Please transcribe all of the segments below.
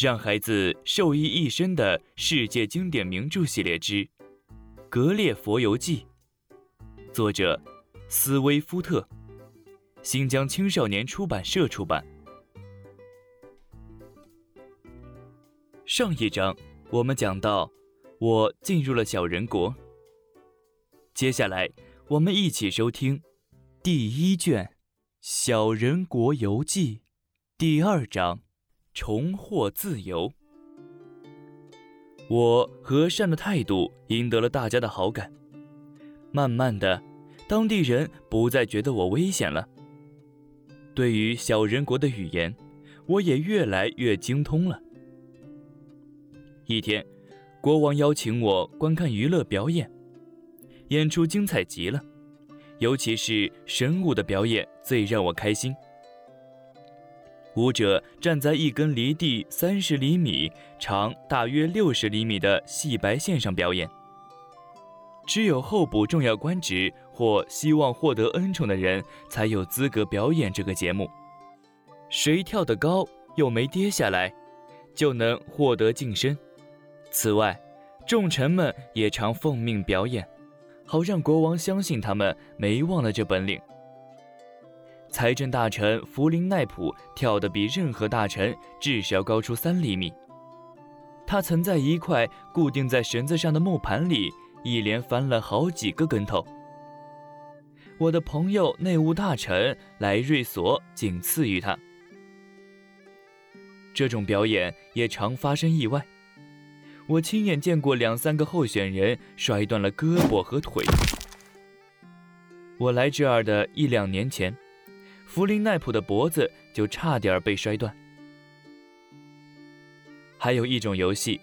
让孩子受益一生的世界经典名著系列之《格列佛游记》，作者斯威夫特，新疆青少年出版社出版。上一章我们讲到，我进入了小人国。接下来，我们一起收听第一卷《小人国游记》第二章。重获自由，我和善的态度赢得了大家的好感。慢慢的，当地人不再觉得我危险了。对于小人国的语言，我也越来越精通了。一天，国王邀请我观看娱乐表演，演出精彩极了，尤其是神武的表演最让我开心。舞者站在一根离地三十厘米、长大约六十厘米的细白线上表演。只有候补重要官职或希望获得恩宠的人才有资格表演这个节目。谁跳得高又没跌下来，就能获得晋升。此外，众臣们也常奉命表演，好让国王相信他们没忘了这本领。财政大臣弗林奈普跳得比任何大臣至少高出三厘米。他曾在一块固定在绳子上的木盘里一连翻了好几个跟头。我的朋友内务大臣莱瑞索仅次于他。这种表演也常发生意外。我亲眼见过两三个候选人摔断了胳膊和腿。我来这儿的一两年前。弗林奈普的脖子就差点被摔断。还有一种游戏，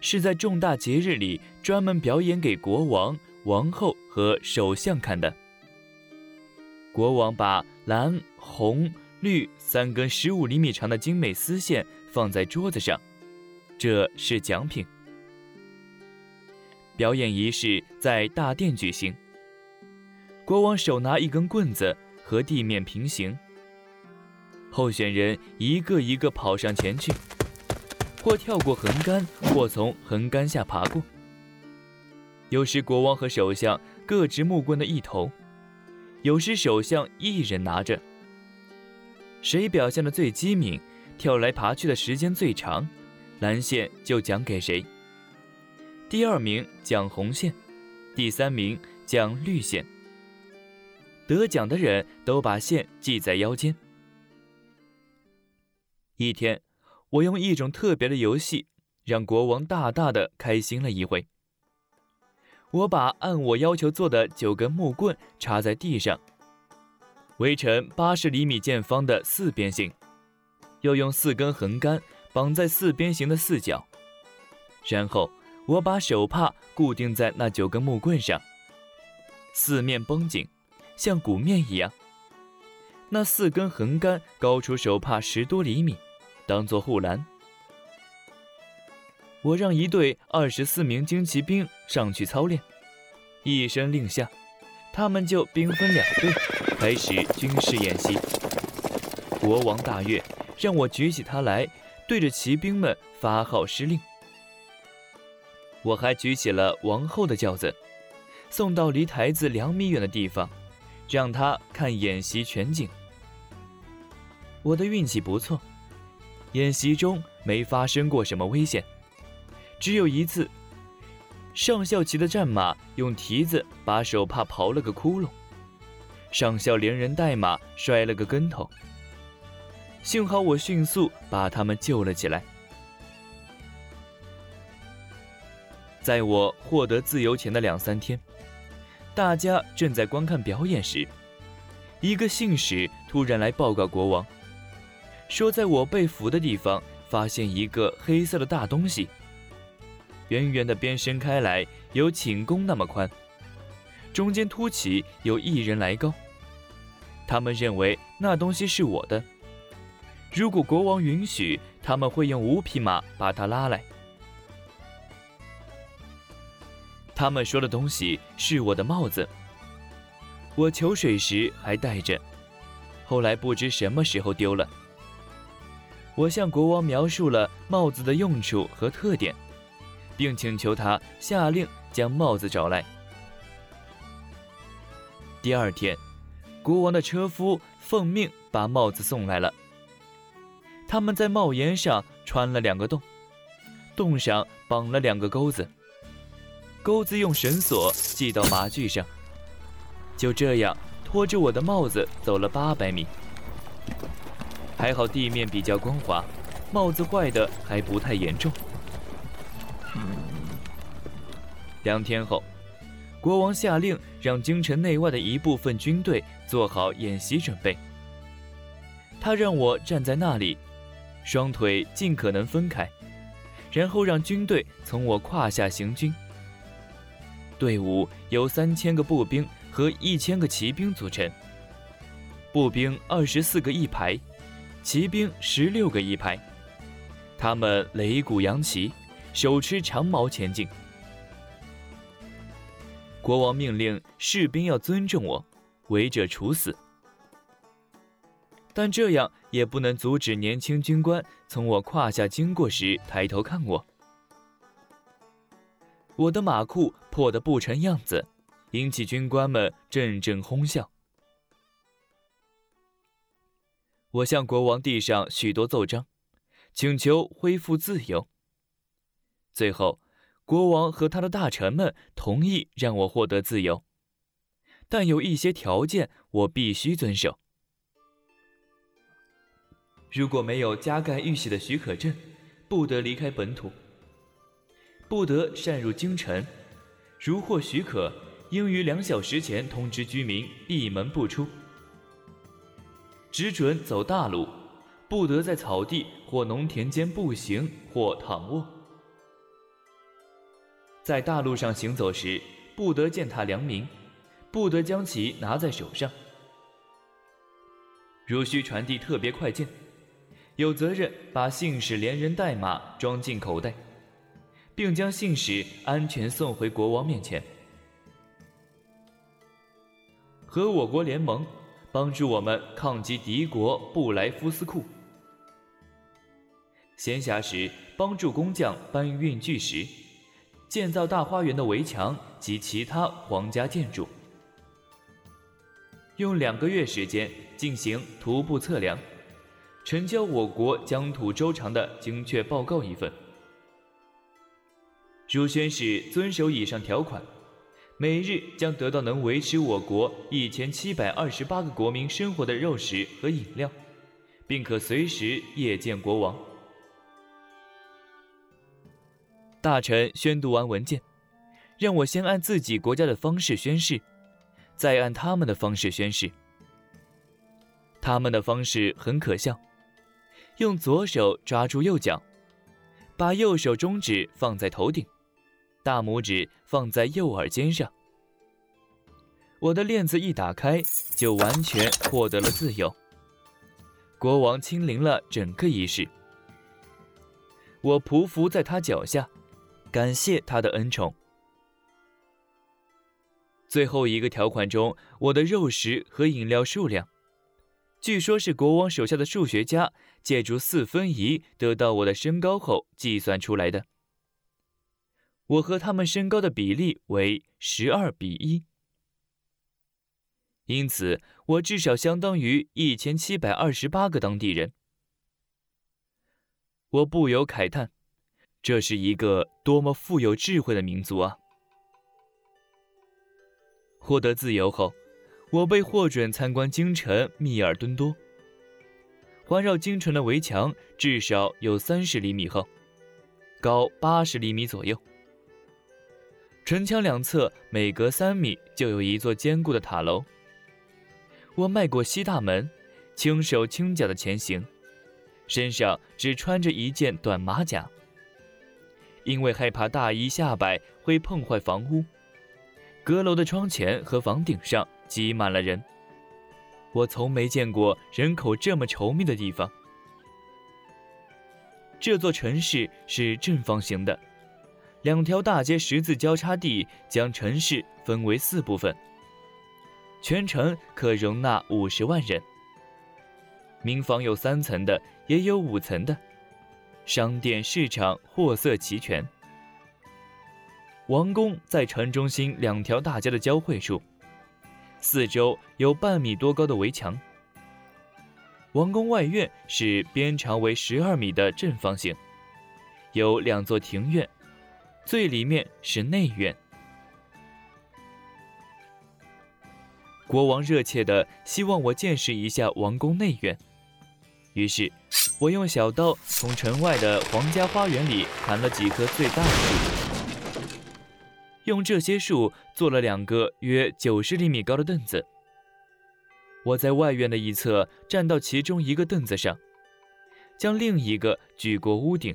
是在重大节日里专门表演给国王、王后和首相看的。国王把蓝、红、绿三根十五厘米长的精美丝线放在桌子上，这是奖品。表演仪式在大殿举行，国王手拿一根棍子。和地面平行，候选人一个一个跑上前去，或跳过横杆，或从横杆下爬过。有时国王和首相各执木棍的一头，有时首相一人拿着。谁表现的最机敏，跳来爬去的时间最长，蓝线就奖给谁。第二名奖红线，第三名奖绿线。得奖的人都把线系在腰间。一天，我用一种特别的游戏让国王大大的开心了一回。我把按我要求做的九根木棍插在地上，围成八十厘米见方的四边形，又用四根横杆绑在四边形的四角，然后我把手帕固定在那九根木棍上，四面绷紧。像鼓面一样，那四根横杆高出手帕十多厘米，当做护栏。我让一队二十四名精骑兵上去操练，一声令下，他们就兵分两队，开始军事演习。国王大悦，让我举起他来，对着骑兵们发号施令。我还举起了王后的轿子，送到离台子两米远的地方。让他看演习全景。我的运气不错，演习中没发生过什么危险，只有一次，上校骑的战马用蹄子把手帕刨了个窟窿，上校连人带马摔了个跟头。幸好我迅速把他们救了起来。在我获得自由前的两三天。大家正在观看表演时，一个信使突然来报告国王，说在我被俘的地方发现一个黑色的大东西，圆圆的边伸开来有寝宫那么宽，中间凸起有一人来高。他们认为那东西是我的，如果国王允许，他们会用五匹马把它拉来。他们说的东西是我的帽子，我求水时还戴着，后来不知什么时候丢了。我向国王描述了帽子的用处和特点，并请求他下令将帽子找来。第二天，国王的车夫奉命把帽子送来了。他们在帽檐上穿了两个洞，洞上绑了两个钩子，钩子用绳索系到麻具上。就这样，拖着我的帽子走了八百米。还好地面比较光滑，帽子坏的还不太严重。两天后，国王下令让京城内外的一部分军队做好演习准备。他让我站在那里，双腿尽可能分开，然后让军队从我胯下行军。队伍由三千个步兵和一千个骑兵组成，步兵二十四个一排。骑兵十六个一排，他们擂鼓扬旗，手持长矛前进。国王命令士兵要尊重我，违者处死。但这样也不能阻止年轻军官从我胯下经过时抬头看我。我的马裤破得不成样子，引起军官们阵阵哄笑。我向国王递上许多奏章，请求恢复自由。最后，国王和他的大臣们同意让我获得自由，但有一些条件我必须遵守。如果没有加盖玉玺的许可证，不得离开本土，不得擅入京城。如获许可，应于两小时前通知居民闭门不出。只准走大路，不得在草地或农田间步行或躺卧。在大路上行走时，不得践踏良民，不得将其拿在手上。如需传递特别快件，有责任把信使连人带马装进口袋，并将信使安全送回国王面前。和我国联盟。帮助我们抗击敌国布莱夫斯库。闲暇时帮助工匠搬运巨石，建造大花园的围墙及其他皇家建筑。用两个月时间进行徒步测量，呈交我国疆土周长的精确报告一份。如宣誓遵守以上条款。每日将得到能维持我国一千七百二十八个国民生活的肉食和饮料，并可随时谒见国王。大臣宣读完文件，让我先按自己国家的方式宣誓，再按他们的方式宣誓。他们的方式很可笑：用左手抓住右脚，把右手中指放在头顶。大拇指放在右耳尖上，我的链子一打开，就完全获得了自由。国王亲临了整个仪式，我匍匐在他脚下，感谢他的恩宠。最后一个条款中，我的肉食和饮料数量，据说是国王手下的数学家借助四分仪得到我的身高后计算出来的。我和他们身高的比例为十二比一，因此我至少相当于一千七百二十八个当地人。我不由慨叹，这是一个多么富有智慧的民族啊！获得自由后，我被获准参观京城密尔敦多。环绕京城的围墙至少有三十厘米厚，高八十厘米左右。城墙两侧每隔三米就有一座坚固的塔楼。我迈过西大门，轻手轻脚的前行，身上只穿着一件短马甲。因为害怕大衣下摆会碰坏房屋，阁楼的窗前和房顶上挤满了人。我从没见过人口这么稠密的地方。这座城市是正方形的。两条大街十字交叉地将城市分为四部分，全城可容纳五十万人。民房有三层的，也有五层的，商店、市场货色齐全。王宫在城中心两条大街的交汇处，四周有半米多高的围墙。王宫外院是边长为十二米的正方形，有两座庭院，最里面是内院。国王热切地希望我见识一下王宫内院，于是，我用小刀从城外的皇家花园里砍了几棵最大的树，用这些树做了两个约九十厘米高的凳子。我在外院的一侧站到其中一个凳子上，将另一个举过屋顶，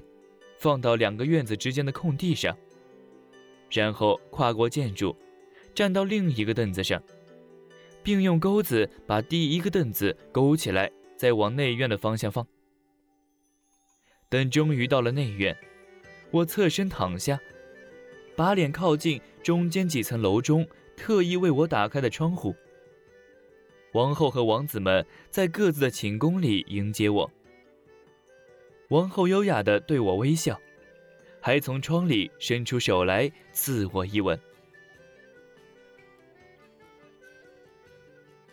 放到两个院子之间的空地上，然后跨过建筑，站到另一个凳子上，并用钩子把第一个凳子勾起来，再往内院的方向放。等终于到了内院，我侧身躺下，把脸靠近中间几层楼中特意为我打开的窗户。王后和王子们在各自的寝宫里迎接我。王后优雅地对我微笑，还从窗里伸出手来赐我一吻。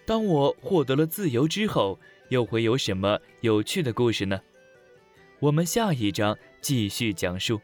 当我获得了自由之后，又会有什么有趣的故事呢？我们下一章继续讲述。